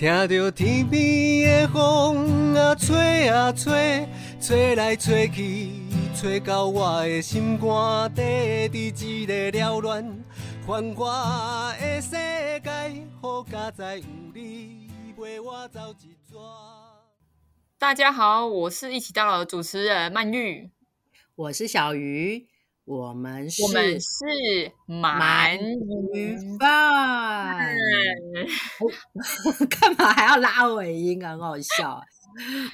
听着天边的风啊吹啊吹，吹来吹去，吹到我的心肝底，伫一个缭乱繁华的世界，好佳哉有你陪我走一逝。大家好，我是一起到老的主持人曼玉，我是小鱼，我们是我们是鳗鱼饭。干嘛还要拉尾音啊？很好笑啊。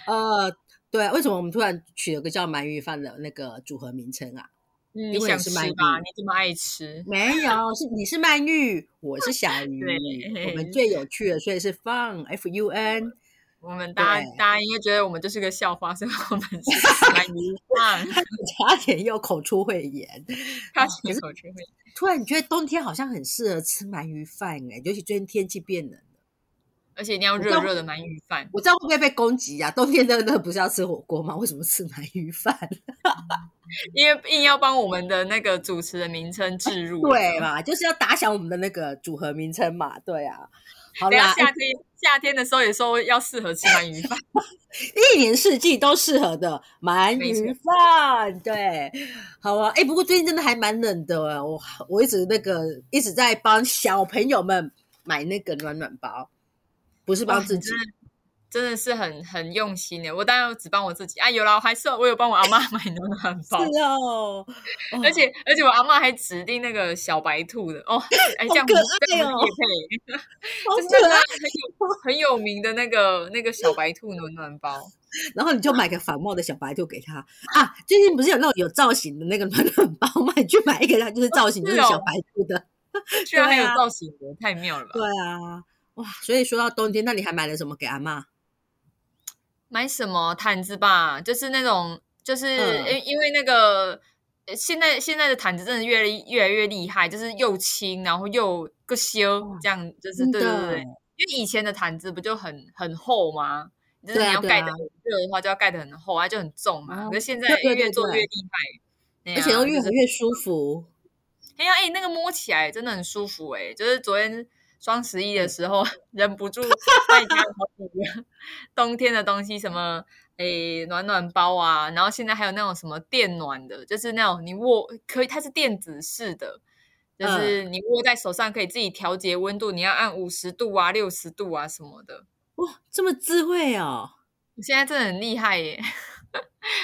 呃，对，为什么我们突然取了个叫鳗鱼饭的那个组合名称啊？嗯，因为你想是鳗鱼吃吧？你这么爱吃，没有，是你是鳗鱼，我是小 鱼，我们最有趣的，所以是 fun f u n。我们大家对大家应该觉得我们就是个笑话，所以我们是鳗鱼饭，差点又口出秽言。他起口出秽言。突然你觉得冬天好像很适合吃鳗鱼饭哎，尤其最近天气变冷了。而且一定要热热的鳗鱼饭。我知道会不会被攻击啊？冬天真的不是要吃火锅吗？为什么吃鳗鱼饭？因为硬要帮我们的那个主持的名称置入，对嘛，就是要打响我们的那个组合名称嘛。对啊，好啦，夏天夏天的时候也说要适合吃鳗鱼饭，一年四季都适合的鳗鱼饭。对，好啊。哎，不过最近真的还蛮冷的啊，我我一直那个一直在帮小朋友们买那个暖暖包，不是帮自己。真的是很很用心的。我当然只帮我自己啊，有了，我还是我有帮我阿妈买暖暖包，是哦，哦而且而且我阿妈还指定那个小白兔的哦，哎，这样好可不爱哦好可爱。很有很有名的那个那个小白兔暖暖包。然后你就买个反帽的小白兔给他啊！最近不是有那种有造型的那个暖暖包吗？你去买一个，它就是造型就是小白兔的。居然还有造型的，太妙了吧！对啊，哇！所以说到冬天，那你还买了什么给阿妈？买什么毯子吧？就是那种，就是嗯因、因为那个呃现在现在的毯子真的越来越来越厉害，就是又轻，然后又个修哇，这样就是真对对对对。因为以前的毯子不就很很厚吗？就是你要盖的很热的话，就要盖的很厚，它就很重嘛。哦可是现在越做越厉害，而且又越来越舒服。哎呀，哎，那个摸起来真的很舒服哎、就是昨天双十一的时候，忍不住再加了好几个 冬天的东西，什么诶暖暖包啊，然后现在还有那种什么电暖的，就是那种你握可以，它是电子式的，就是你握在手上可以自己调节温度，你要按五十度啊、六十度啊什么的。哇，这么智慧哦！我现在真的很厉害耶！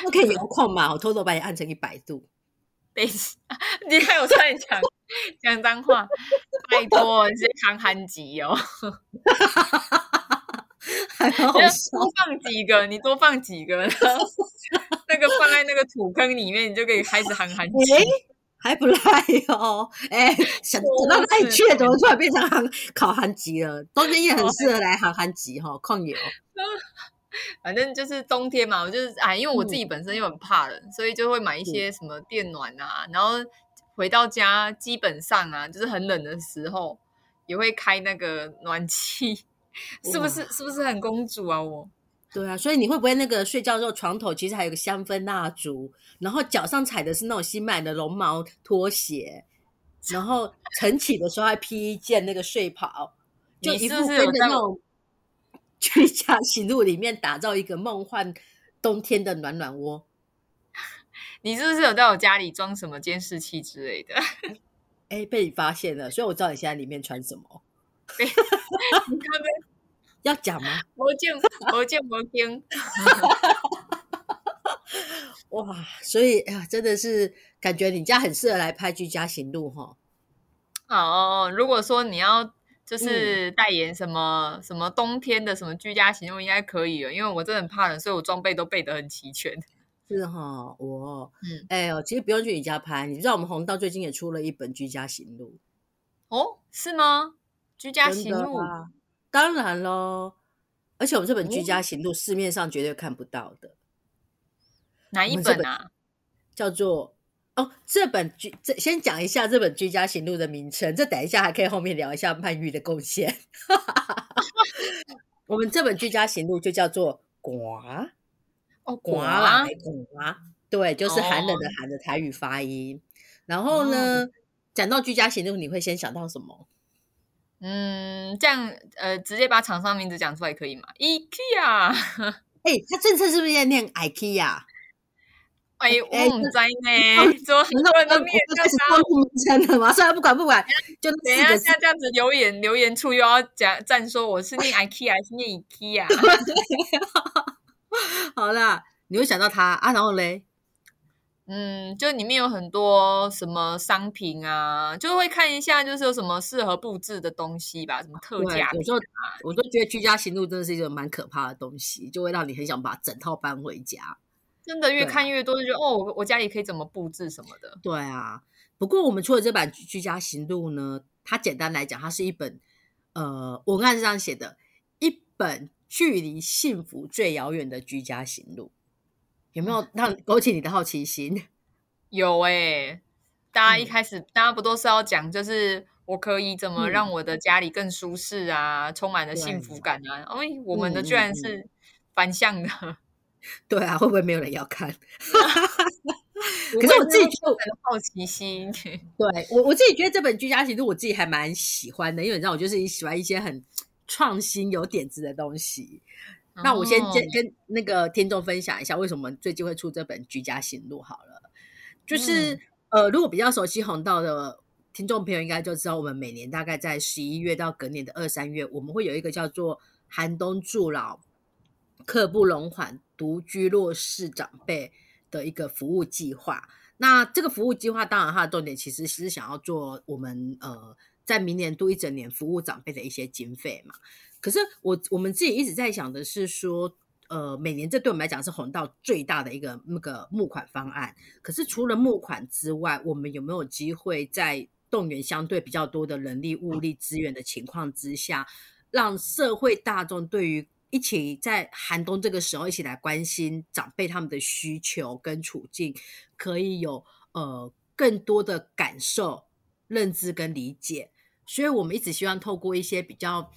那可以 遥控嘛？我偷偷把你按成一百度。等一下，你看我差点讲讲脏话，拜托，你是韩寒级哦。还蛮好。多放几个，你多放几个，然后 那个放在那个土坑里面，你就可以开始喊喊起。诶还不赖哦，哎，想想到那里去了，怎么突然变成韩烤韩籍了？冬天也很适合来韩韩籍哈，控油。反正就是冬天嘛，我就是哎，因为我自己本身又很怕冷，所以就会买一些什么电暖啊，然后回到家基本上啊，就是很冷的时候也会开那个暖气，是不是？是不是很公主啊？我对啊，所以你会不会那个睡觉的时候床头其实还有个香氛蜡烛，然后脚上踩的是那种新买的绒毛拖鞋，然后晨起的时候还披一件那个睡袍，就你是那种居家行路里面打造一个梦幻冬天的暖暖窝。你是不是有在我家里装什么监视器之类的？哎，被你发现了，所以我知道你现在里面穿什么。要讲吗？魔镜，魔镜，魔镜。哇，所以啊，真的是感觉你家很适合来拍居家行路哈。哦，如果说你要就是嗯代言什么、什么冬天的什么居家行路，应该可以了，因为我真的很怕冷，所以我装备都备得很齐全。是哈，我嗯，哎呦，其实不用去你家拍，你知道我们红道最近也出了一本居家行路，哦，是吗？居家行路啊，当然喽。而且我们这本居哦家行路市面上绝对看不到的，哪一本啊？叫做哦，这本居这先讲一下这本居家行路的名称，这等一下还可以后面聊一下曼玉的贡献。我们这本居家行路就叫做“寡哦，寡果啦，寡”，对，就是寒冷的哦寒的台语发音。然后呢，讲到居家行动，你会先想到什么？嗯，这样呃，直接把厂商名字讲出来可以吗？IKEA。哎，他政策是不是在念 IKEA？哎，我唔知呢，怎么很多人都念开始公布名称了嘛？算了，不管不管，就等一下像这样子留言留言处又要讲赞说我是念 IKEA 还是念 IKEA？好啦，你会想到他啊，然后嘞，嗯，就里面有很多什么商品啊，就会看一下，就是有什么适合布置的东西吧，什么特价。有时候我都觉得居家行路真的是一个蛮可怕的东西，就会让你很想把整套搬回家。真的越看越多，就觉得哦，我我家里可以怎么布置什么的。对啊，不过我们出的这版《居家行路》呢，它简单来讲，它是一本呃文案是这样写的：一本距离幸福最遥远的居家行路。有没有让勾起你的好奇心？有哎，大家一开始大家不都是要讲，就是我可以怎么让我的家里更舒适啊，充满了幸福感啊？哎，我们的居然是反向的。对啊，会不会没有人要看？可是我自己就很好奇心。对我我自己觉得这本居家行路我自己还蛮喜欢的，因为你知道我就是喜欢一些很创新、有点子的东西。那我先跟跟那个听众分享一下，为什么最近会出这本居家行路好了。就是呃，如果比较熟悉红道的听众朋友，应该就知道我们每年大概在十一月到隔年的二三月，我们会有一个叫做寒冬助老、刻不容缓。独居弱势长辈的一个服务计划，那这个服务计划当然它的重点其实是想要做我们呃在明年度一整年服务长辈的一些经费嘛。可是我我们自己一直在想的是说，呃，每年这对我们来讲是红到最大的一个那个募款方案。可是除了募款之外，我们有没有机会在动员相对比较多的人力物力资源的情况之下，让社会大众对于一起在寒冬这个时候，一起来关心长辈他们的需求跟处境，可以有呃更多的感受、认知跟理解。所以我们一直希望透过一些比较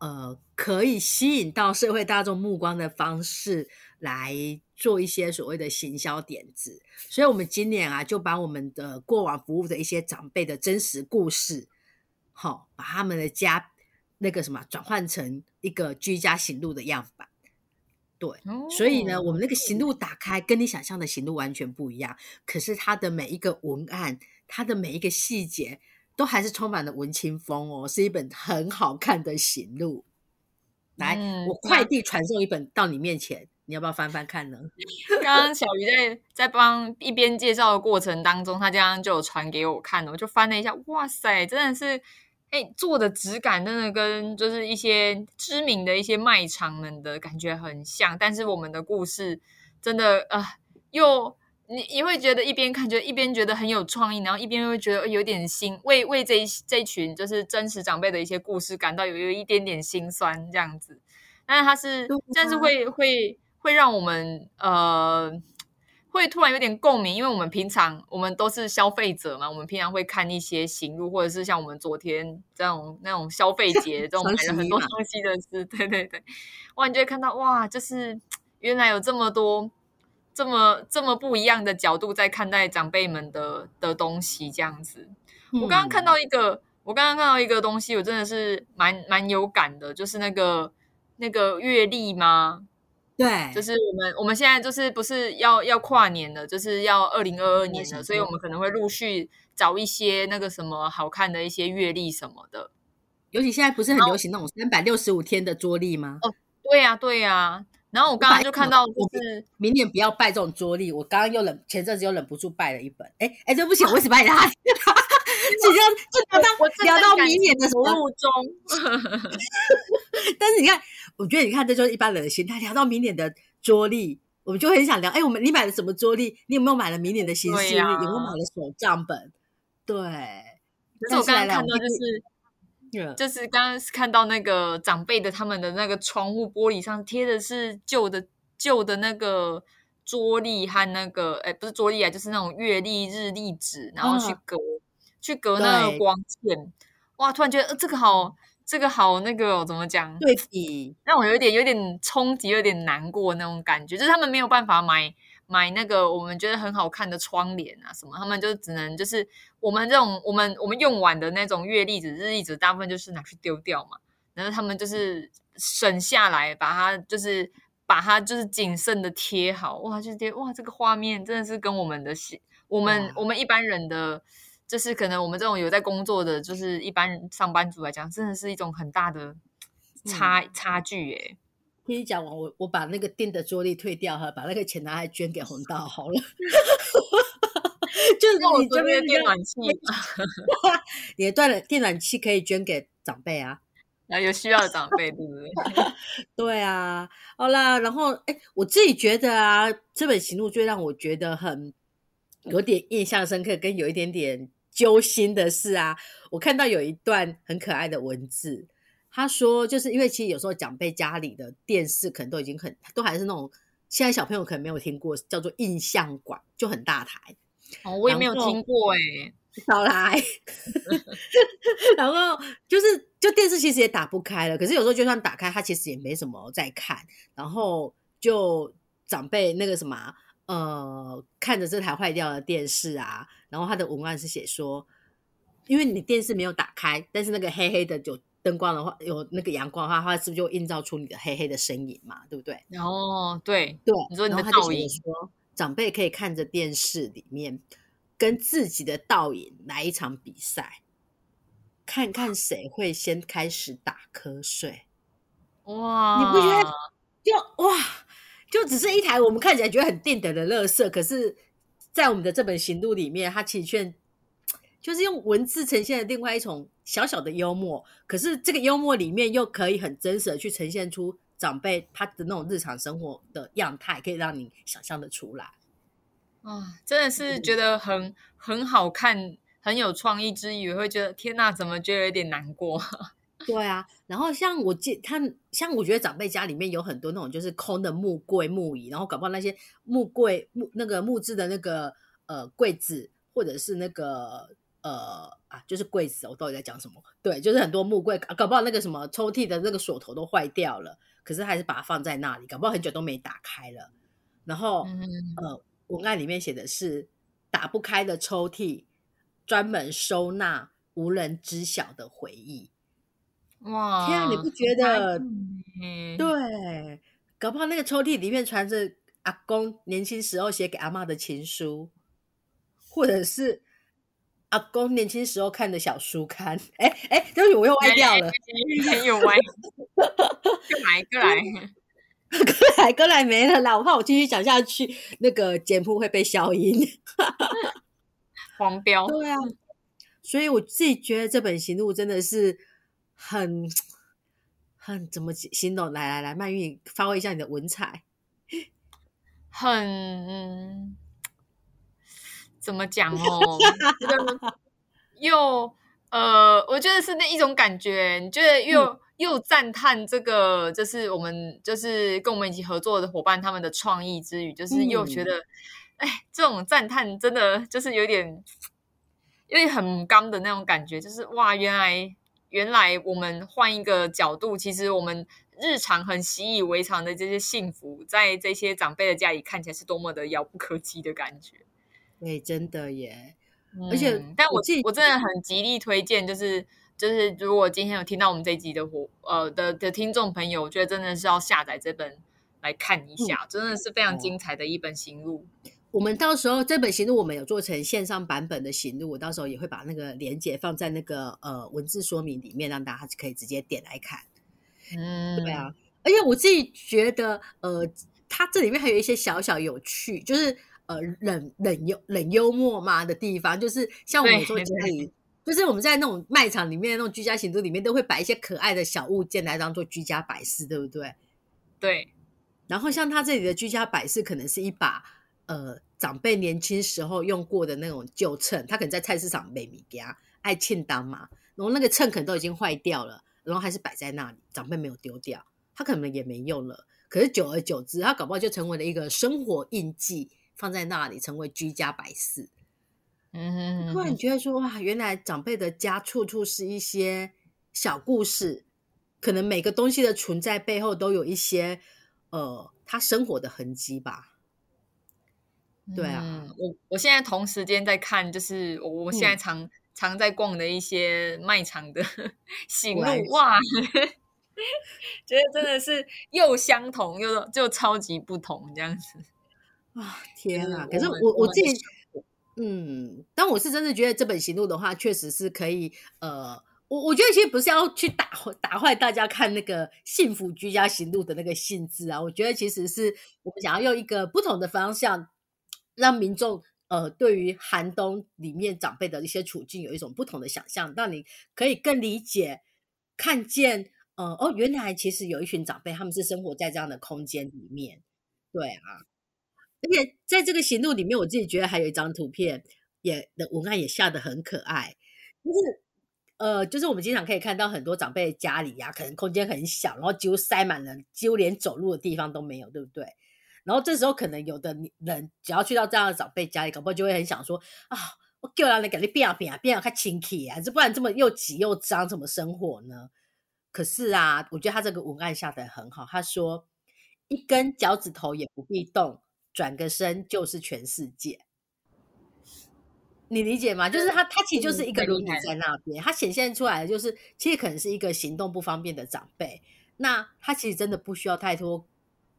呃可以吸引到社会大众目光的方式，来做一些所谓的行销点子。所以，我们今年啊，就把我们的过往服务的一些长辈的真实故事，好，把他们的家。那个什么转换成一个居家行路的样板，对，所以呢，我们那个行路打开，跟你想象的行路完全不一样。可是它的每一个文案，它的每一个细节，都还是充满了文青风哦，是一本很好看的行路。来，我快递传送一本到你面前，你要不要翻翻看呢？刚刚小鱼在在帮一边介绍的过程当中，他这样就有传给我看了，我就翻了一下，哇塞，真的是。哎，做的质感真的跟就是一些知名的一些卖场们的感觉很像，但是我们的故事真的啊，又你你会觉得一边看觉得一边觉得很有创意，然后一边又会觉得有点心为为这一这一群就是真实长辈的一些故事感到有有一点点心酸这样子，但是它是但是会会会让我们呃。会突然有点共鸣，因为我们平常我们都是消费者嘛，我们平常会看一些行路，或者是像我们昨天这种那种消费节这种买了很多东西的事，对对对，哇，你就会看到哇，就是原来有这么多这么这么不一样的角度在看待长辈们的的东西，这样子。我刚刚看到一个，我刚刚看到一个东西，我真的是蛮蛮有感的，就是那个那个月历吗？对，就是我们我们现在就是不是要要跨年了，就是要二零二二年了，所以我们可能会陆续找一些那个什么好看的一些月历什么的。尤其现在不是很流行那种三百六十五天的桌历吗？哦，对呀对呀。然后我刚刚就看到，就是明年不要拜这种桌历。我刚刚又忍，前阵子又忍不住拜了一本。哎哎，对不起，我为什么拜他？就这样，就聊到聊到明年的服务中。但是你看。我觉得你看，这就是一般人的心态。聊到明年的桌历，我们就很想聊。哎，我们你买了什么桌历？你有没有买了明年的新书？有没有买了手账本？对。可是我刚刚看到，就是就是刚刚看到那个长辈的他们的那个窗户玻璃上贴的是旧的旧的那个桌历和那个哎，不是桌历啊，就是那种月历、日历纸，然后去隔去隔那个光线。哇！突然觉得呃，这个好。这个好那个哦怎么讲？对比让我有点有点冲击，有点难过那种感觉，就是他们没有办法买买那个我们觉得很好看的窗帘啊什么，他们就只能就是我们这种我们我们用完的那种月历纸、日历纸，大部分就是拿去丢掉嘛。然后他们就是省下来，把它就是把它就是谨慎的贴好，哇，就贴哇，这个画面真的是跟我们的我们我们一般人的，就是可能我们这种有在工作的，就是一般上班族来讲，真的是一种很大的差差距耶。听你讲完，我我把那个订的桌历退掉哈，把那个钱拿来捐给红道好了。就是你这边电暖气，你的断了电暖气可以捐给长辈啊，然后有需要的长辈，对不对？对啊，好啦，然后哎，我自己觉得啊，这本行路最让我觉得很有点印象深刻，跟有一点点揪心的是啊，我看到有一段很可爱的文字。他说，就是因为其实有时候长辈家里的电视可能都已经很，都还是那种现在小朋友可能没有听过，叫做印象馆，就很大台。哦，我也没有听过哎，少来。然后就是，就电视其实也打不开了，可是有时候就算打开，他其实也没什么在看。然后就长辈那个什么，呃，看着这台坏掉的电视啊，然后他的文案是写说，因为你电视没有打开，但是那个黑黑的就。灯光的话，有那个阳光的话，它是不是就映照出你的黑黑的身影嘛？对不对？哦，对对。你说你的倒影，说长辈可以看着电视里面，跟自己的倒影来一场比赛，看看谁会先开始打瞌睡。哇！你不觉得就哇，就只是一台我们看起来觉得很电的的乐色，可是，在我们的这本行路里面，它其实却就是用文字呈现了另外一种。小小的幽默，可是这个幽默里面又可以很真实的去呈现出长辈他的那种日常生活的样态，可以让你想象的出来。啊，真的是觉得很很好看，很有创意之余，会觉得天哪，怎么觉得有点难过？对啊，然后像我记他，像我觉得长辈家里面有很多那种就是空的木柜、木椅，然后搞不好那些木柜、木那个木质的那个呃柜子，或者是那个。呃啊，就是柜子，我到底在讲什么？对，就是很多木柜，搞不好那个什么抽屉的那个锁头都坏掉了，可是还是把它放在那里，搞不好很久都没打开了。然后，呃，文案里面写的是打不开的抽屉，专门收纳无人知晓的回忆。哇，天啊，你不觉得？对，搞不好那个抽屉里面藏着阿公年轻时候写给阿妈的情书，或者是。阿公年轻时候看的小书刊，哎哎，对不起，我又歪掉了，又歪，过来过来，过来过来没了啦！我怕我继续讲下去，那个简谱会被消音，黄标。对啊，所以我自己觉得这本行路真的是很很怎么形容？来来来，曼玉发挥一下你的文采，很。怎么讲哦？又呃，我觉得是那一种感觉。你觉得又又赞叹这个，就是我们就是跟我们一起合作的伙伴他们的创意之余，就是又觉得，哎，这种赞叹真的就是有点，有点很刚的那种感觉。就是哇，原来原来我们换一个角度，其实我们日常很习以为常的这些幸福，在这些长辈的家里看起来是多么的遥不可及的感觉。对，真的耶！而且，但我我真的很极力推荐，就是就是，如果今天有听到我们这集的伙呃的的听众朋友，我觉得真的是要下载这本来看一下，真的是非常精彩的一本行路。我们到时候这本行路我们有做成线上版本的行路，我到时候也会把那个连接放在那个呃文字说明里面，让大家可以直接点来看。嗯，对啊。而且我自己觉得，呃，它这里面还有一些小小有趣，就是。呃，冷冷幽冷幽默嘛的地方，就是像我们说家里，就是我们在那种卖场里面那种居家行动里面，都会摆一些可爱的小物件来当做居家摆饰，对不对？对。然后像他这里的居家摆饰，可能是一把呃长辈年轻时候用过的那种旧秤，他可能在菜市场买米家爱庆当嘛，然后那个秤可能都已经坏掉了，然后还是摆在那里，长辈没有丢掉，他可能也没用了。可是久而久之，他搞不好就成为了一个生活印记。放在那里成为居家摆饰，嗯，突然觉得说哇，原来长辈的家处处是一些小故事，可能每个东西的存在背后都有一些呃他生活的痕迹吧。对啊嗯，我我现在同时间在看，就是我我现在常、常在逛的一些卖场的 行路，哇，觉得真的是又相同又就超级不同这样子。啊，天啊！嗯可是我我我自己嗯，但我是真的觉得这本行路的话，确实是可以，呃，我我觉得其实不是要去打打坏大家看那个幸福居家行路的那个性质啊，我觉得其实是我们想要用一个不同的方向，让民众呃对于寒冬里面长辈的一些处境有一种不同的想象，让你可以更理解、看见，呃，哦，原来其实有一群长辈他们是生活在这样的空间里面，对啊。而且在这个行路里面，我自己觉得还有一张图片，也的文案也下得很可爱，就是呃，就是我们经常可以看到很多长辈家里呀、可能空间很小，然后几乎塞满了，几乎连走路的地方都没有，对不对？然后这时候可能有的人只要去到这样的长辈家里，搞不好就会很想说啊，我叫人来给你变啊变啊变啊，看清气啊，这不然这么又挤又脏，怎么生活呢？可是啊，我觉得他这个文案下得很好，他说一根脚趾头也不必动。转个身就是全世界，你理解吗？就是他，他其实就是一个轮椅在那边，他显现出来的就是，其实可能是一个行动不方便的长辈。那他其实真的不需要太多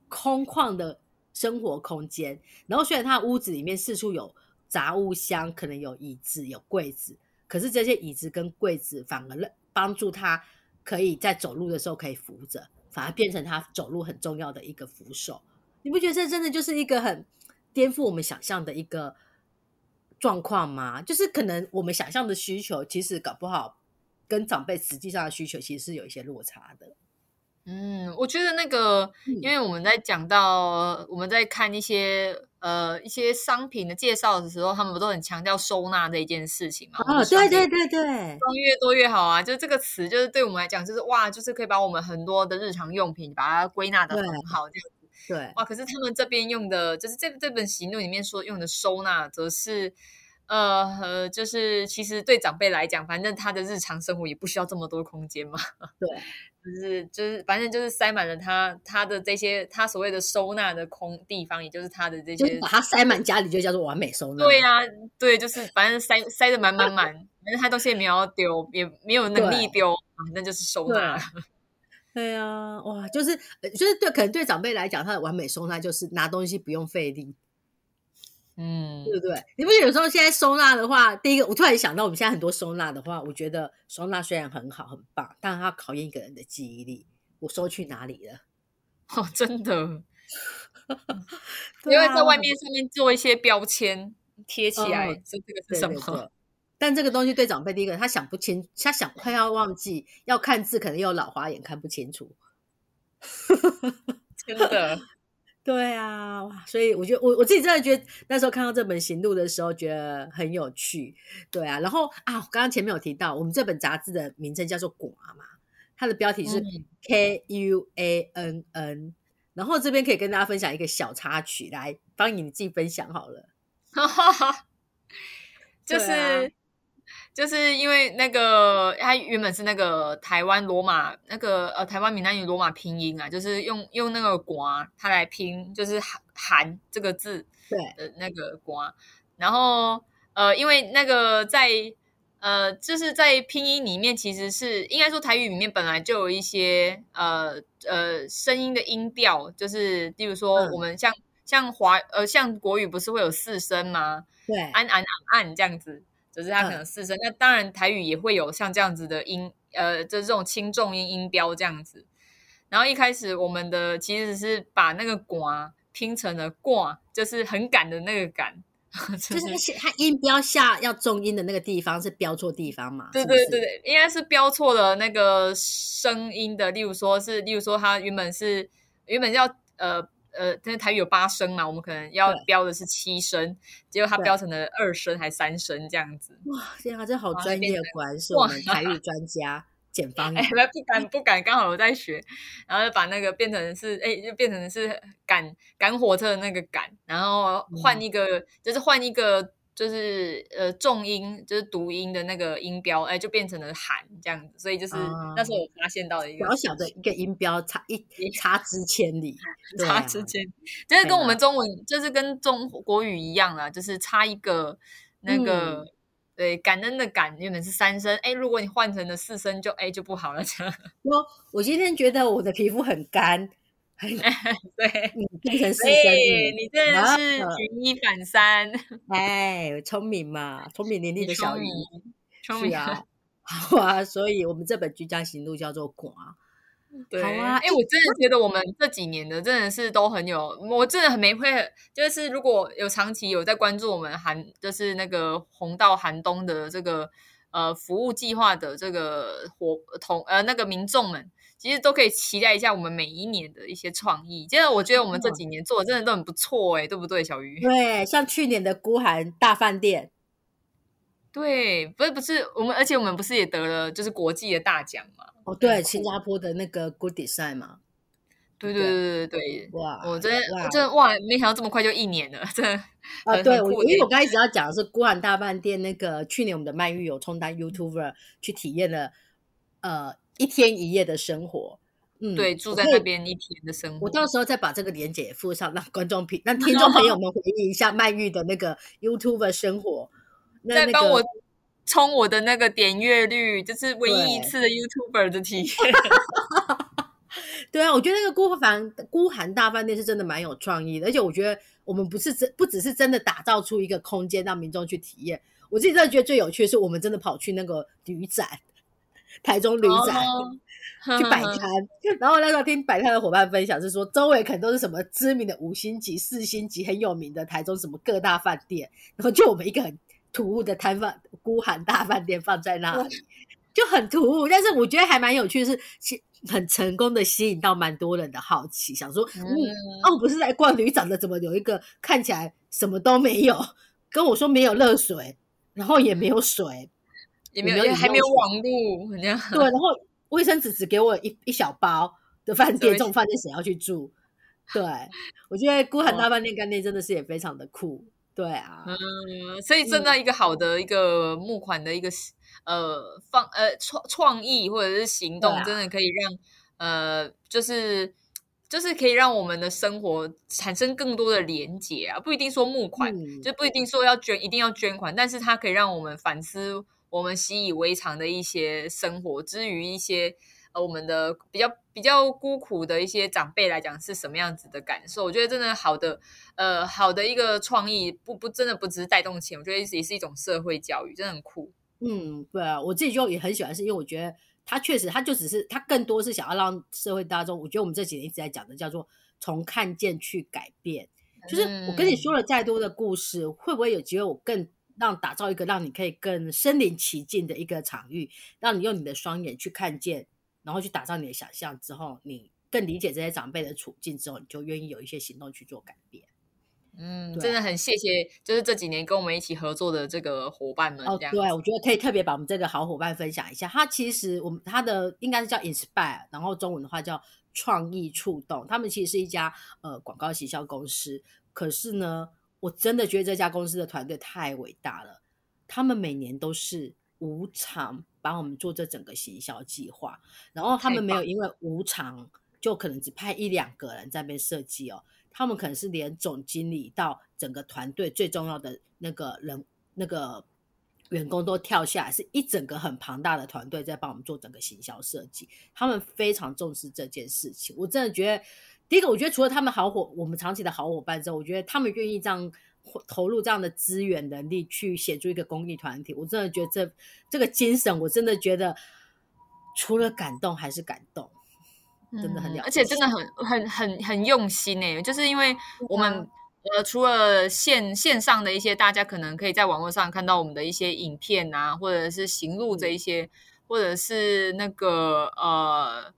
空旷的生活空间。然后虽然他屋子里面四处有杂物箱，可能有椅子、有柜子，可是这些椅子跟柜子反而帮助他可以在走路的时候可以扶着，反而变成他走路很重要的一个扶手。你不觉得这真的就是一个很颠覆我们想象的一个状况吗？就是可能我们想象的需求，其实搞不好跟长辈实际上的需求其实是有一些落差的。嗯，我觉得那个，因为我们在讲到我们在看一些呃一些商品的介绍的时候，他们不都很强调收纳这一件事情嘛。哦，对对对对，装越多越好啊！就是这个词，就是对我们来讲，就是哇，就是可以把我们很多的日常用品把它归纳的很好，这样。对，哇！可是他们这边用的，就是这这本行动里面说用的收纳，则是呃呃，就是其实对长辈来讲，反正他的日常生活也不需要这么多空间嘛。对，就是就是，反正就是塞满了他他的这些他所谓的收纳的空地方，也就是他的这些，就把它塞满家里，就叫做完美收纳。对呀、啊，对，就是反正塞塞的满满满，反正他东西也没有要丢，也没有能力丢，那就是收纳。对啊，哇，就是就是对，可能对长辈来讲，他的完美收纳就是拿东西不用费力，嗯，对不对？你不觉得有时候现在收纳的话，第一个我突然想到，我们现在很多收纳的话，我觉得收纳虽然很好很棒，但它考验一个人的记忆力，我收去哪里了？哦，真的，因为在外面上面做一些标签贴起来，这个是什么？但这个东西对长辈，第一个他想不清，他想快要忘记，要看字可能又老花眼看不清楚。真的，对啊，哇！所以我觉得我我自己真的觉得那时候看到这本行路的时候，觉得很有趣。对啊，然后啊，我刚刚前面有提到，我们这本杂志的名称叫做“寡”嘛，它的标题是嗯 K U A N N。然后这边可以跟大家分享一个小插曲，来帮你你自己分享好了。就是、啊就是因为那个它原本是那个台湾罗马那个呃台湾闽南语罗马拼音啊，就是用用那个“瓜”它来拼，就是“寒”寒这个字对，的那个“瓜”，然后呃，因为那个在呃，就是在拼音里面，其实是应该说台语里面本来就有一些呃呃声音的音调，就是例如说嗯我们像、像华呃像国语不是会有四声吗？对，安安安这样子，就是它可能四声。那当然台语也会有像这样子的音，呃，就是这种轻重音音标这样子。然后一开始我们的其实是把那个“寡”拼成了“挂”，就是很赶的那个“赶”，就就是它音标下要重音的那个地方是标错地方嘛？对对对对，应该是标错了那个声音的，例如说是，例如说它原本是原本要呃呃，但是台语有八声嘛，我们可能要标的是七声，结果他标成了二声还三声这样子。哇，天啊，这好专业果然是我们台语专家简 方哎，语。不敢不敢，刚好我在学，然后就把那个变成是哎，就变成是赶赶火车的那个赶，然后换一个、就是换一个就是呃重音，就是读音的那个音标，哎，就变成了韩这样子，所以就是那时候我发现到的一个小小的一个音标差一差之千里，差之千里，就是跟我们中文就是跟中国语一样啊，就是差一个那个对感恩的感原本是三声，哎，如果你换成了四声，就哎就不好了。我我今天觉得我的皮肤很干。对，你变成四声，你真的是举一反三。哎，聪明嘛，聪明伶俐的小鱼，聪明啊，好啊。所以，我们这本居家行路叫做“寡”。对啊，哎，我真的觉得我们这几年的真的是都很有，我真的很没会，就是如果有长期有在关注我们寒，就是那个红到寒冬的这个呃服务计划的这个活同呃那个民众们。其实都可以期待一下我们每一年的一些创意。真的我觉得我们这几年做的真的都很不错，哎，对不对，小鱼？对，像去年的孤寒大饭店，对，不是不是我们，而且我们不是也得了就是国际的大奖嘛？哦，对，新加坡的那个 Good Design 嘛。对对对对对哇！我真我真哇，没想到这么快就一年了，真的啊！对，我因为我刚开始要讲的是孤寒大饭店，那个去年我们的曼玉有充当 YouTuber 去体验了，呃。一天一夜的生活，嗯，对，住在那边一天的生活。我到时候再把这个连接附上，让观众朋、让听众朋友们回忆一下曼玉的那个 YouTube 生活。再帮我冲我的那个点阅率，就是唯一一次的 YouTuber 的体验。对啊，我觉得那个孤寒孤寒大饭店是真的蛮有创意的，而且我觉得我们不是真不只是真的打造出一个空间让民众去体验，我自己真的觉得最有趣的是，我们真的跑去那个旅展。台中旅展去摆摊，然后那时候听摆摊的伙伴分享是说，周围可能都是什么知名的五星级、四星级很有名的台中什么各大饭店，然后就我们一个很突兀的摊贩孤寒大饭店放在那里，就很突兀。但是我觉得还蛮有趣，是很成功的吸引到蛮多人的好奇，想说，嗯，哦，不是在逛旅展的，怎么有一个看起来什么都没有，跟我说没有热水，然后也没有水。也没有，还没有网络，这样对。然后卫生纸只给我一一小包的饭 店，这种饭店谁要去住？对，我觉得孤寒大饭店概念真的是也非常的酷。对啊，嗯，所以真的一个好的一个募款的一个呃放呃创创意或者是行动，真的可以让呃就是就是可以让我们的生活产生更多的连结啊！不一定说募款，就不一定说要捐，一定要捐款，但是它可以让我们反思。我们习以为常的一些生活，之于一些呃我们的比较比较孤苦的一些长辈来讲，是什么样子的感受？我觉得真的好的呃好的一个创意，不不真的不只是带动钱，我觉得也是一种社会教育，真的很酷。嗯，对啊，我自己就也很喜欢，是因为我觉得他确实，他就只是他更多是想要让社会大众，我觉得我们这几年一直在讲的叫做从看见去改变，就是我跟你说了再多的故事，会不会有机会我更。让打造一个让你可以更身临其境的一个场域，让你用你的双眼去看见，然后去打造你的想象之后，你更理解这些长辈的处境之后，你就愿意有一些行动去做改变。嗯，真的很谢谢，就是这几年跟我们一起合作的这个伙伴们。哦，对，我觉得可以特别把我们这个好伙伴分享一下。他其实我们他的应该是叫 Inspire，然后中文的话叫创意触动。他们其实是一家呃广告行销公司，可是呢。我真的觉得这家公司的团队太伟大了，他们每年都是无偿帮我们做这整个行销计划，然后他们没有因为无偿就可能只派一两个人在那边设计哦，他们可能是连总经理到整个团队最重要的那个人那个员工都跳下来，是一整个很庞大的团队在帮我们做整个行销设计，他们非常重视这件事情，我真的觉得。第一个，我觉得除了他们好伙，我们长期的好伙伴之后，我觉得他们愿意这样投入这样的资源能力去协助一个公益团体，我真的觉得这这个精神，我真的觉得除了感动还是感动，真的很了，而且真的很很很很用心诶，就是因为我们呃除了线线上的一些大家可能可以在网络上看到我们的一些影片啊，或者是行路这一些，或者是那个呃。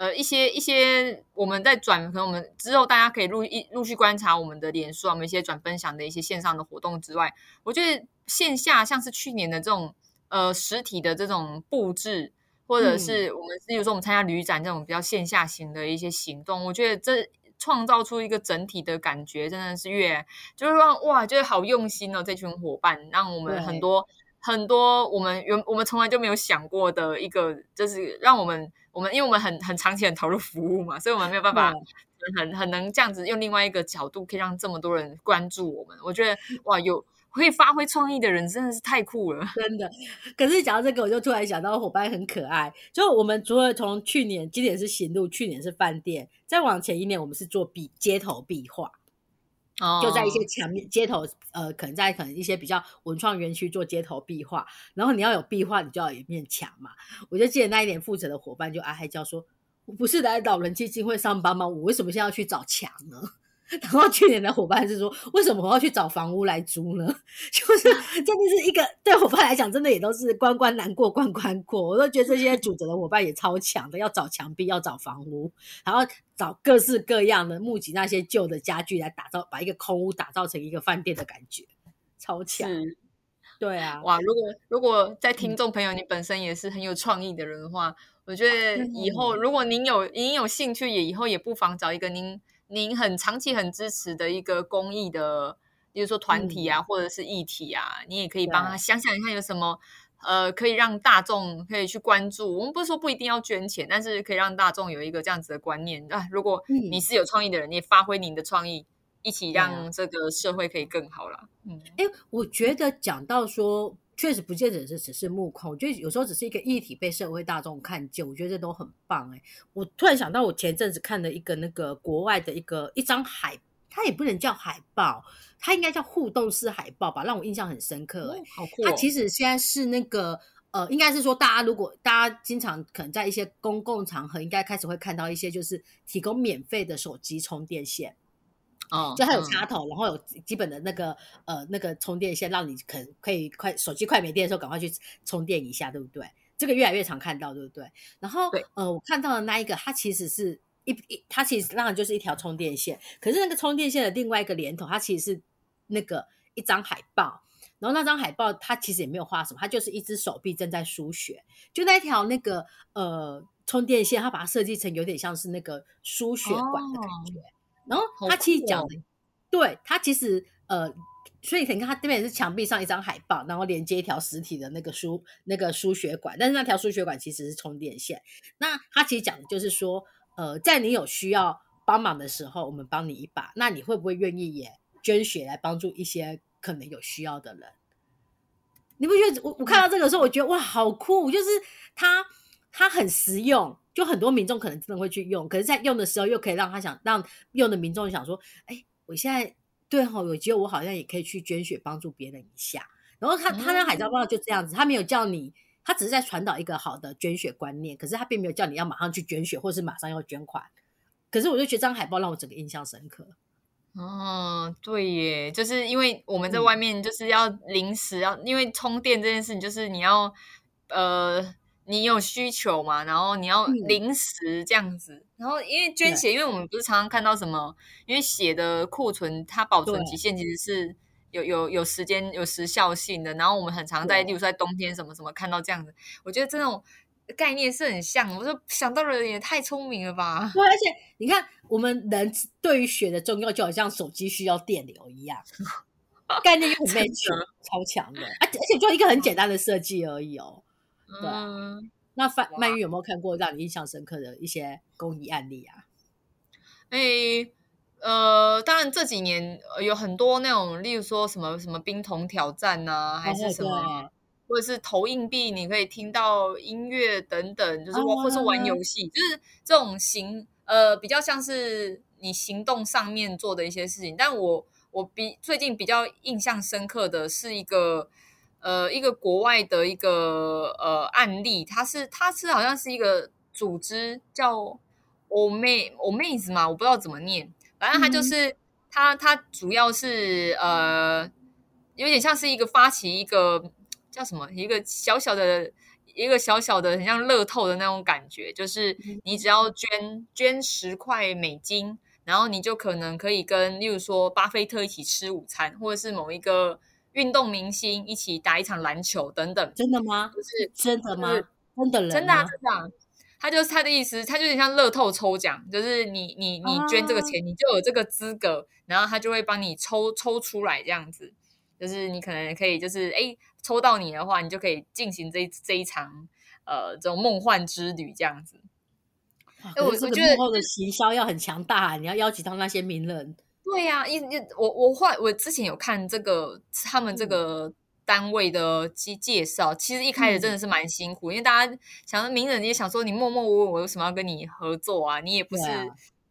呃，一些一些我们在转，可能我们之后大家可以陆一陆续观察我们的脸书，我们一些转分享的一些线上的活动之外，我觉得线下像是去年的这种呃实体的这种布置，或者是我们比如说我们参加旅展这种比较线下型的一些行动，我觉得这创造出一个整体的感觉，真的是越就是说哇，就是好用心哦，这群伙伴让我们很多很多我们原我们从来就没有想过的一个，就是让我们我们因为我们很很长期很投入服务嘛，所以我们没有办法很很能这样子用另外一个角度，可以让这么多人关注我们。我觉得哇，有。会发挥创意的人真的是太酷了，真的。可是讲到这个，我就突然想到伙伴很可爱。就我们除了从去年，今年是行路，去年是饭店，再往前一年，我们是做壁街头壁画，哦，就在一些墙面街头，呃，可能在可能一些比较文创园区做街头壁画。然后你要有壁画，你就要有一面墙嘛。我就记得那一年负责的伙伴就阿嗨叫说：“我不是来老人基金会上班吗？我为什么现在要去找墙呢？” 然后去年的伙伴是说，为什么我要去找房屋来租呢？就是 真的是一个对伙伴来讲，真的也都是关关难过关关过。我都觉得这些主责的伙伴也超强的，要找墙壁，要找房屋，然后找各式各样的募集那些旧的家具来打造，把一个空屋打造成一个饭店的感觉，超强。对啊，哇！如果如果在听众朋友你本身也是很有创意的人的话，我觉得以后如果您有您有兴趣，也以后也不妨找一个您。您很长期很支持的一个公益的，比如说团体啊，或者是议题啊，你也可以帮他想想一下有什么，呃，可以让大众可以去关注。我们不是说不一定要捐钱，但是可以让大众有一个这样子的观念啊。如果你是有创意的人，你也发挥您的创意，一起让这个社会可以更好了。嗯，哎，我觉得讲到说。确实不见得是只是目空，我觉得有时候只是一个议题被社会大众看见，我觉得这都很棒哎。我突然想到，我前阵子看了一个那个国外的一个一张海，它也不能叫海报，它应该叫互动式海报吧，让我印象很深刻哎。好酷！它其实现在是那个呃，应该是说大家如果大家经常可能在一些公共场合，应该开始会看到一些就是提供免费的手机充电线。哦，就它有插头，然后有基本的那个呃那个充电线，让你可可以快手机快没电的时候赶快去充电一下，对不对？这个越来越常看到，对不对？然后呃，我看到的那一个，它其实是一一，它其实当然就是一条充电线，可是那个充电线的另外一个连头，它其实是那个一张海报，然后那张海报它其实也没有画什么，它就是一只手臂正在输血，就那一条那个呃充电线，它把它设计成有点像是那个输血管的感觉。然后他其实讲的，对他其实呃，所以你看他这边是墙壁上一张海报，然后连接一条实体的那个输那个输血管，但是那条输血管其实是充电线。那他其实讲的就是说，呃，在你有需要帮忙的时候，我们帮你一把，那你会不会愿意也捐血来帮助一些可能有需要的人？你不觉得我我看到这个时候，我觉得哇，好酷！就是他他很实用。就很多民众可能真的会去用，可是，在用的时候又可以让他想让用的民众想说：“哎，我现在对哈有机会，我好像也可以去捐血帮助别人一下。”然后他他那海招报就这样子，他没有叫你，他只是在传导一个好的捐血观念，可是他并没有叫你要马上去捐血，或是马上要捐款。可是我就觉得这张海报让我整个印象深刻。哦，对耶，就是因为我们在外面就是要临时要，因为充电这件事情，就是你要呃。你有需求嘛？然后你要临时这样子，然后因为捐血，因为我们不是常常看到什么，因为血的库存它保存期限其实是有有有时间有时效性的。然后我们很常在，例如在冬天什么什么看到这样子，我觉得这种概念是很像。我说想到的人也太聪明了吧？对，而且你看，我们人对于血的重要，就好像手机需要电流一样，概念又很内求，超强的。而且而且就一个很简单的设计而已哦。嗯，那范曼玉有没有看过让你印象深刻的一些公益案例啊？哎，呃，当然这几年有很多那种，例如说什么什么冰桶挑战呐，还是什么，或者是投硬币，你可以听到音乐等等，就是或是玩游戏，就是这种行呃比较像是你行动上面做的一些事情。但我我比最近比较印象深刻的是一个。呃，一个国外的一个呃案例，它是它是好像是一个组织叫 O 妹 O 妹子嘛，我不知道怎么念，反正它就是它它主要是呃有点像是一个发起一个叫什么？一个小小的一个小小的很像乐透的那种感觉，就是你只要捐捐十块美金，然后你就可能可以跟例如说巴菲特一起吃午餐，或者是某一个。运动明星一起打一场篮球等等，真的吗？就是真的吗？真的人？真的啊真的。他就是他的意思，他就有点像乐透抽奖，就是你你你捐这个钱，你就有这个资格，然后他就会帮你抽抽出来这样子，就是你可能可以就是哎抽到你的话，你就可以进行这这一场呃这种梦幻之旅这样子。哎，我我觉得幕后的行销要很强大，你要邀请到那些名人。对呀，一一我我后来我之前有看这个他们这个。单位的介介绍，其实一开始真的是蛮辛苦，因为大家想说名人，也想说你默默无闻，我为什么要跟你合作啊？你也不是，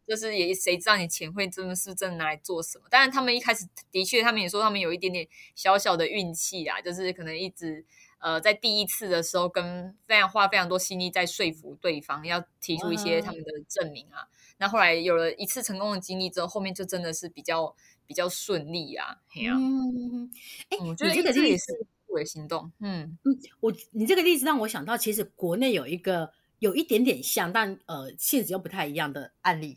就是也谁知道你钱会真的是真的拿来做什么？当然，他们一开始的确，他们也说他们有一点点小小的运气啊，就是可能一直呃在第一次的时候跟非常花非常多心力在说服对方，要提出一些他们的证明啊。那后来有了一次成功的经历之后，后面就真的是比较。比较顺利啊，嗯，哎，我觉得这个例子是为行动，嗯嗯，我你这个例子让我想到，其实国内有一个有一点点像，但呃性质又不太一样的案例，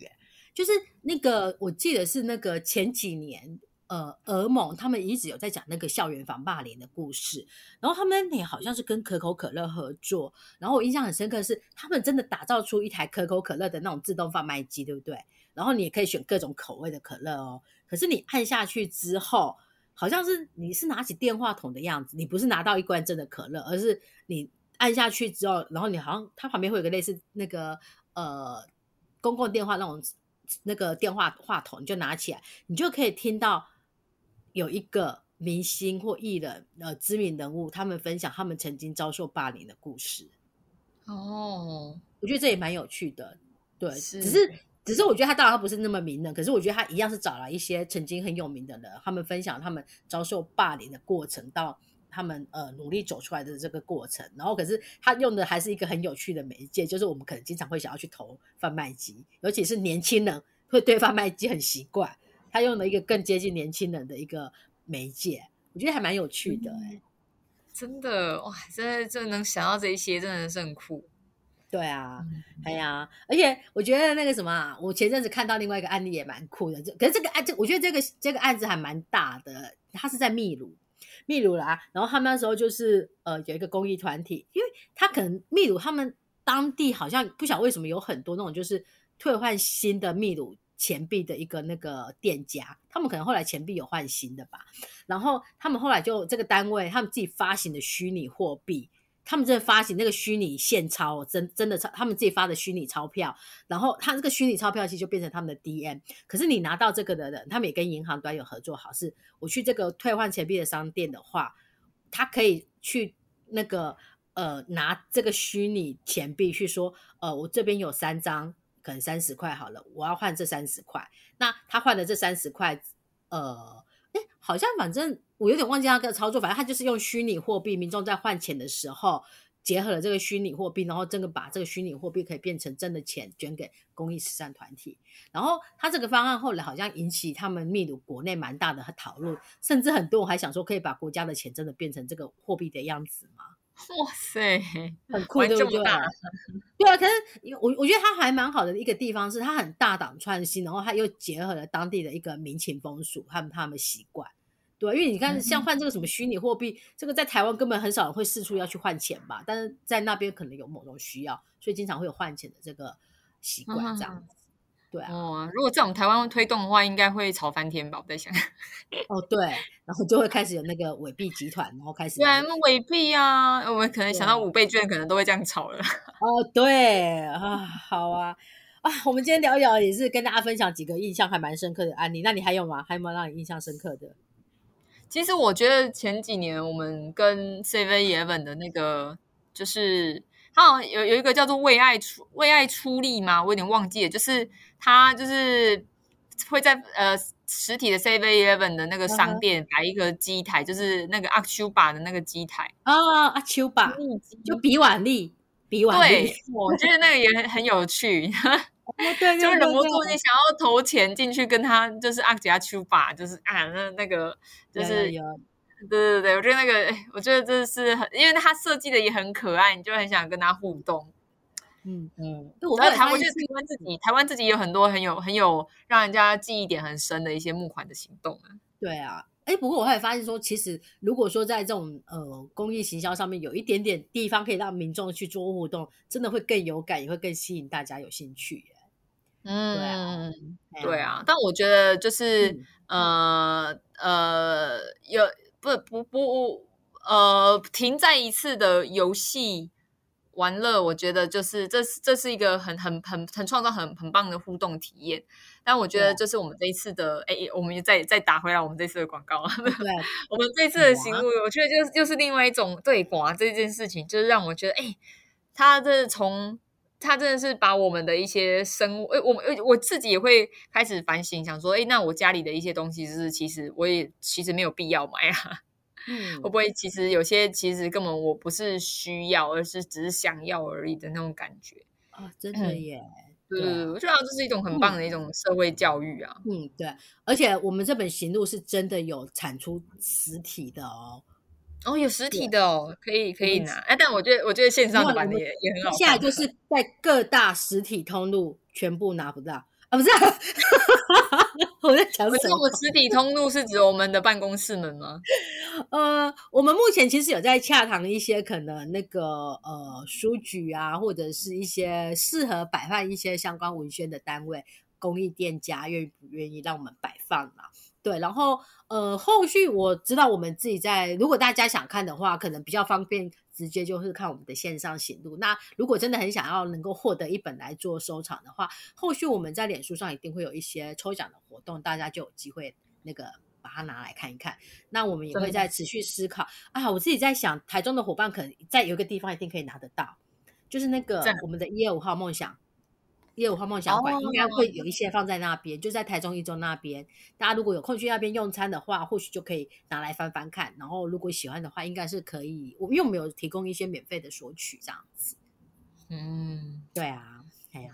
就是那个我记得是那个前几年。呃，俄蒙他们一直有在讲那个校园防霸凌的故事，然后他们也好像是跟可口可乐合作，然后我印象很深刻是他们真的打造出一台可口可乐的那种自动贩卖机，对不对？然后你也可以选各种口味的可乐哦。可是你按下去之后，好像是你是拿起电话筒的样子，你不是拿到一罐真的可乐，而是你按下去之后，然后你好像它旁边会有个类似那个呃公共电话那种那个电话话筒，你就拿起来，你就可以听到。有一个明星或艺人，呃，知名人物，他们分享他们曾经遭受霸凌的故事。哦，我觉得这也蛮有趣的。对，只是，只是我觉得他当然他不是那么名人，可是我觉得他一样是找了一些曾经很有名的人，他们分享他们遭受霸凌的过程，到他们呃努力走出来的这个过程。然后，可是他用的还是一个很有趣的媒介，就是我们可能经常会想要去投贩卖机，尤其是年轻人会对贩卖机很习惯。他用了一个更接近年轻人的一个媒介，我觉得还蛮有趣的哎，真的哇，真的真的能想到这一些，真的是很酷。对啊，哎呀，而且我觉得那个什么，啊我前阵子看到另外一个案例也蛮酷的，就可是这个案，这我觉得这个这个案子还蛮大的，他是在秘鲁，秘鲁啦，然后他们那时候就是呃有一个公益团体，因为他可能秘鲁他们当地好像不晓得为什么有很多那种就是退换新的秘鲁。钱币的一个那个店家，他们可能后来钱币有换新的吧，然后他们后来就这个单位，他们自己发行的虚拟货币，他们真的发行那个虚拟现钞，真真的钞，他们自己发的虚拟钞票，然后他这个虚拟钞票其实就变成他们的 DM，可是你拿到这个的人，他们也跟银行端有合作好，是我去这个退换钱币的商店的话，他可以去那个呃拿这个虚拟钱币去说，呃我这边有三张。可能三十块好了，我要换这三十块。那他换的这三十块，呃，哎，好像反正我有点忘记那个操作，反正他就是用虚拟货币，民众在换钱的时候结合了这个虚拟货币，然后真的把这个虚拟货币可以变成真的钱捐给公益慈善团体。然后他这个方案后来好像引起他们秘鲁国内蛮大的讨论，甚至很多人还想说可以把国家的钱真的变成这个货币的样子吗？哇塞，很酷，对不对？对啊，可是我我觉得它还蛮好的一个地方是，它很大胆创新，然后它又结合了当地的一个民情风俗和他们习惯。对，因为你看，像换这个什么虚拟货币，这个在台湾根本很少人会四处要去换钱吧，但是在那边可能有某种需要，所以经常会有换钱的这个习惯，这样子。对啊，如果在我们台湾推动的话，应该会炒翻天吧？我在想。哦，对，然后就会开始有那个伪币集团，然后开始。对，伪币啊，我们可能想到五倍券，可能都会这样炒了。哦，对啊，好啊，啊，我们今天聊一聊，也是跟大家分享几个印象还蛮深刻的案例。那你还有吗？还有没有让你印象深刻的？其实我觉得前几年我们跟 Seven Eleven 的那个就是。他好像有有一个叫做“为爱出为爱出力”吗？我有点忘记了。就是他就是会在呃实体的 Seven Eleven 的那个商店摆一个机台，就是那个阿丘巴的那个机台啊，阿丘巴就比碗力，比碗力。对，我觉得那个也很很有趣。对，就忍不住你想要投钱进去跟他，就是阿吉阿丘巴，就是啊那那个就是。对对对，我觉得那个，我觉得这是很，因为他设计的也很可爱，你就很想跟他互动。嗯嗯，然后台湾就是台湾自己，台湾自己有很多很有很有让人家记忆点很深的一些募款的行动啊。对啊，哎，不过我后来发现说，其实如果说在这种呃公益行销上面有一点点地方可以让民众去做互动，真的会更有感，也会更吸引大家有兴趣。嗯，对啊，对啊。但我觉得就是呃呃，有不不不呃，停在一次的游戏。玩乐，我觉得就是这是这是一个很很很很创造很很棒的互动体验。但我觉得这是我们这一次的，哎，我们再再打回来我们这次的广告。对，我们这次的行为，我觉得就是就是另外一种对广这件事情，就是让我觉得，哎，他这从他真的是把我们的一些生物，哎，我我我自己也会开始反省，想说，哎，那我家里的一些东西，就是其实我也其实没有必要买啊。嗯，会不会其实有些其实根本我不是需要，而是只是想要而已的那种感觉啊？真的耶！对，我觉得这是一种很棒的一种社会教育啊。嗯，对，而且我们这本行路是真的有产出实体的哦。哦，有实体的哦，可以可以拿。哎，但我觉得我觉得线上的版的也也很好。现在就是在各大实体通路全部拿不到啊。不是，我在讲什么？我实体通路是指我们的办公室门吗？呃，我们目前其实有在洽谈一些可能那个呃书局啊，或者是一些适合摆放一些相关文宣的单位，公益店家愿不愿意让我们摆放嘛？对，然后呃，后续我知道我们自己在，如果大家想看的话，可能比较方便，直接就是看我们的线上行录。那如果真的很想要能够获得一本来做收藏的话，后续我们在脸书上一定会有一些抽奖的活动，大家就有机会那个把它拿来看一看。那我们也会在持续思考啊，我自己在想，台中的伙伴可能在有一个地方一定可以拿得到，就是那个我们的一二五号梦想。业务化梦想馆应该会有一些放在那边，就在台中一中那边。大家如果有空去那边用餐的话，或许就可以拿来翻翻看。然后如果喜欢的话，应该是可以。我们又没有提供一些免费的索取这样子。嗯，对啊，哎呀，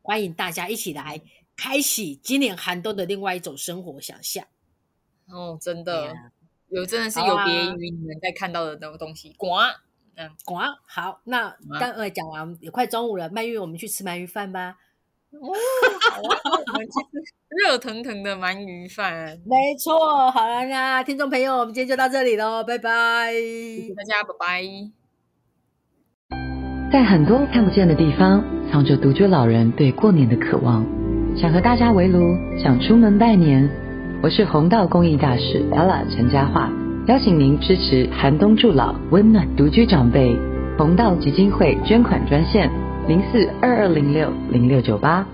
欢迎大家一起来开启今年寒冬的另外一种生活想象。哦，真的有，真的是有别于你们在看到的那个东西。呱，好，那刚呃讲完也快中午了，鳗鱼，我们去吃鳗鱼饭吧。哦，好啊，我们去吃热腾腾的鳗鱼饭。没错，好了，那听众朋友，我们今天就到这里喽，拜拜，大家拜拜。在很多看不见的地方，藏着独居老人对过年的渴望。想和大家围炉，想出门拜年。我是红道公益大使 Ella 陈嘉桦。邀请您支持寒冬助老、温暖独居长辈。红道基金会捐款专线：零四二二零六零六九八。